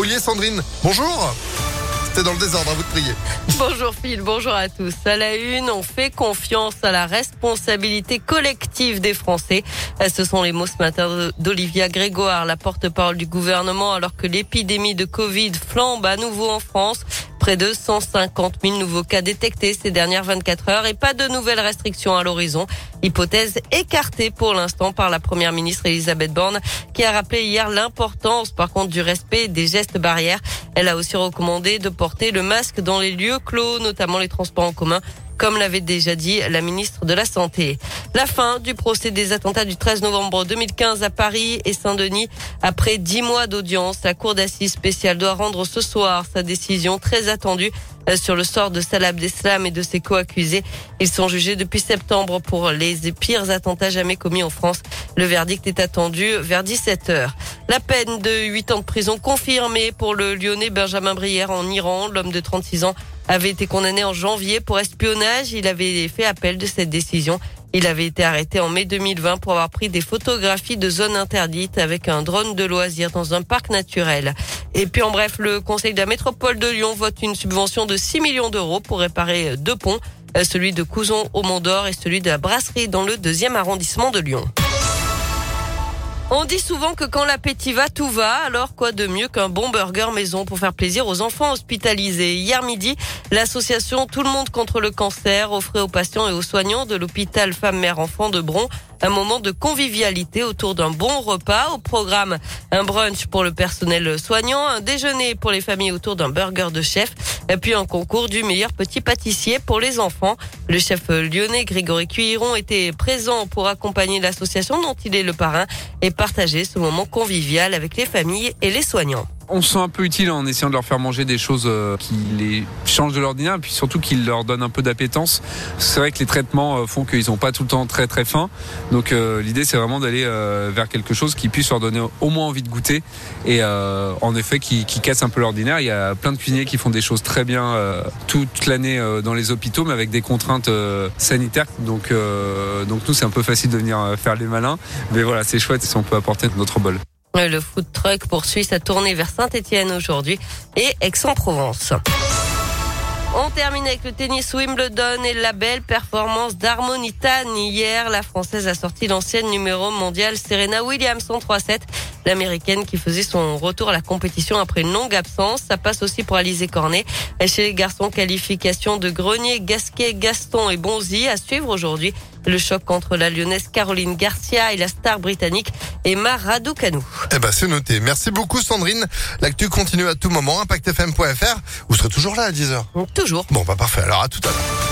Olivier Sandrine, bonjour c'était dans le désordre, à vous de prier. Bonjour Phil, bonjour à tous. À la une, on fait confiance à la responsabilité collective des Français. Ce sont les mots ce matin d'Olivia Grégoire, la porte-parole du gouvernement, alors que l'épidémie de Covid flambe à nouveau en France. Près de 150 000 nouveaux cas détectés ces dernières 24 heures et pas de nouvelles restrictions à l'horizon. Hypothèse écartée pour l'instant par la première ministre Elisabeth Borne qui a rappelé hier l'importance par contre du respect des gestes barrières. Elle a aussi recommandé de porter le masque dans les lieux clos, notamment les transports en commun comme l'avait déjà dit la ministre de la Santé. La fin du procès des attentats du 13 novembre 2015 à Paris et Saint-Denis. Après dix mois d'audience, la Cour d'assises spéciale doit rendre ce soir sa décision très attendue euh, sur le sort de Salah Abdeslam et de ses co-accusés. Ils sont jugés depuis septembre pour les pires attentats jamais commis en France. Le verdict est attendu vers 17 heures. La peine de 8 ans de prison confirmée pour le Lyonnais Benjamin Brière en Iran. L'homme de 36 ans avait été condamné en janvier pour espionnage. Il avait fait appel de cette décision. Il avait été arrêté en mai 2020 pour avoir pris des photographies de zones interdites avec un drone de loisirs dans un parc naturel. Et puis en bref, le Conseil de la métropole de Lyon vote une subvention de 6 millions d'euros pour réparer deux ponts, euh, celui de Couzon au Mont d'Or et celui de la Brasserie dans le deuxième arrondissement de Lyon. On dit souvent que quand l'appétit va, tout va. Alors quoi de mieux qu'un bon burger maison pour faire plaisir aux enfants hospitalisés? Hier midi, l'association Tout le monde contre le cancer offrait aux patients et aux soignants de l'hôpital Femmes-Mères-Enfants de Bron un moment de convivialité autour d'un bon repas. Au programme, un brunch pour le personnel soignant, un déjeuner pour les familles autour d'un burger de chef, et puis un concours du meilleur petit pâtissier pour les enfants. Le chef lyonnais Grégory Cuiron était présent pour accompagner l'association dont il est le parrain et partager ce moment convivial avec les familles et les soignants on se sent un peu utile en essayant de leur faire manger des choses euh, qui les changent de l'ordinaire et puis surtout qui leur donnent un peu d'appétence. C'est vrai que les traitements euh, font qu'ils n'ont pas tout le temps très très faim. Donc euh, l'idée c'est vraiment d'aller vers quelque chose qui puisse leur donner au moins envie de goûter et en effet qui, qui casse un peu l'ordinaire. Il y a plein de cuisiniers qui font des choses très bien toute l'année dans les hôpitaux mais avec des contraintes sanitaires. Donc, donc nous c'est un peu facile de venir faire les malins. Mais voilà c'est chouette si on peut apporter notre bol. Le food truck poursuit sa tournée vers Saint-Etienne aujourd'hui et Aix-en-Provence. On termine avec le tennis Wimbledon et la belle performance d'Harmonitan. Hier, la Française a sorti l'ancienne numéro mondiale Serena Williams en 3-7. L'américaine qui faisait son retour à la compétition après une longue absence. Ça passe aussi pour Alizé Cornet. Chez les garçons, qualification de Grenier, Gasquet, Gaston et Bonzi à suivre aujourd'hui. Le choc entre la lyonnaise Caroline Garcia et la star britannique Emma Raducanu. Eh ben, c'est noté. Merci beaucoup, Sandrine. L'actu continue à tout moment. ImpactFM.fr. Vous serez toujours là à 10h? Toujours. Bon, bah, parfait. Alors, à tout à l'heure.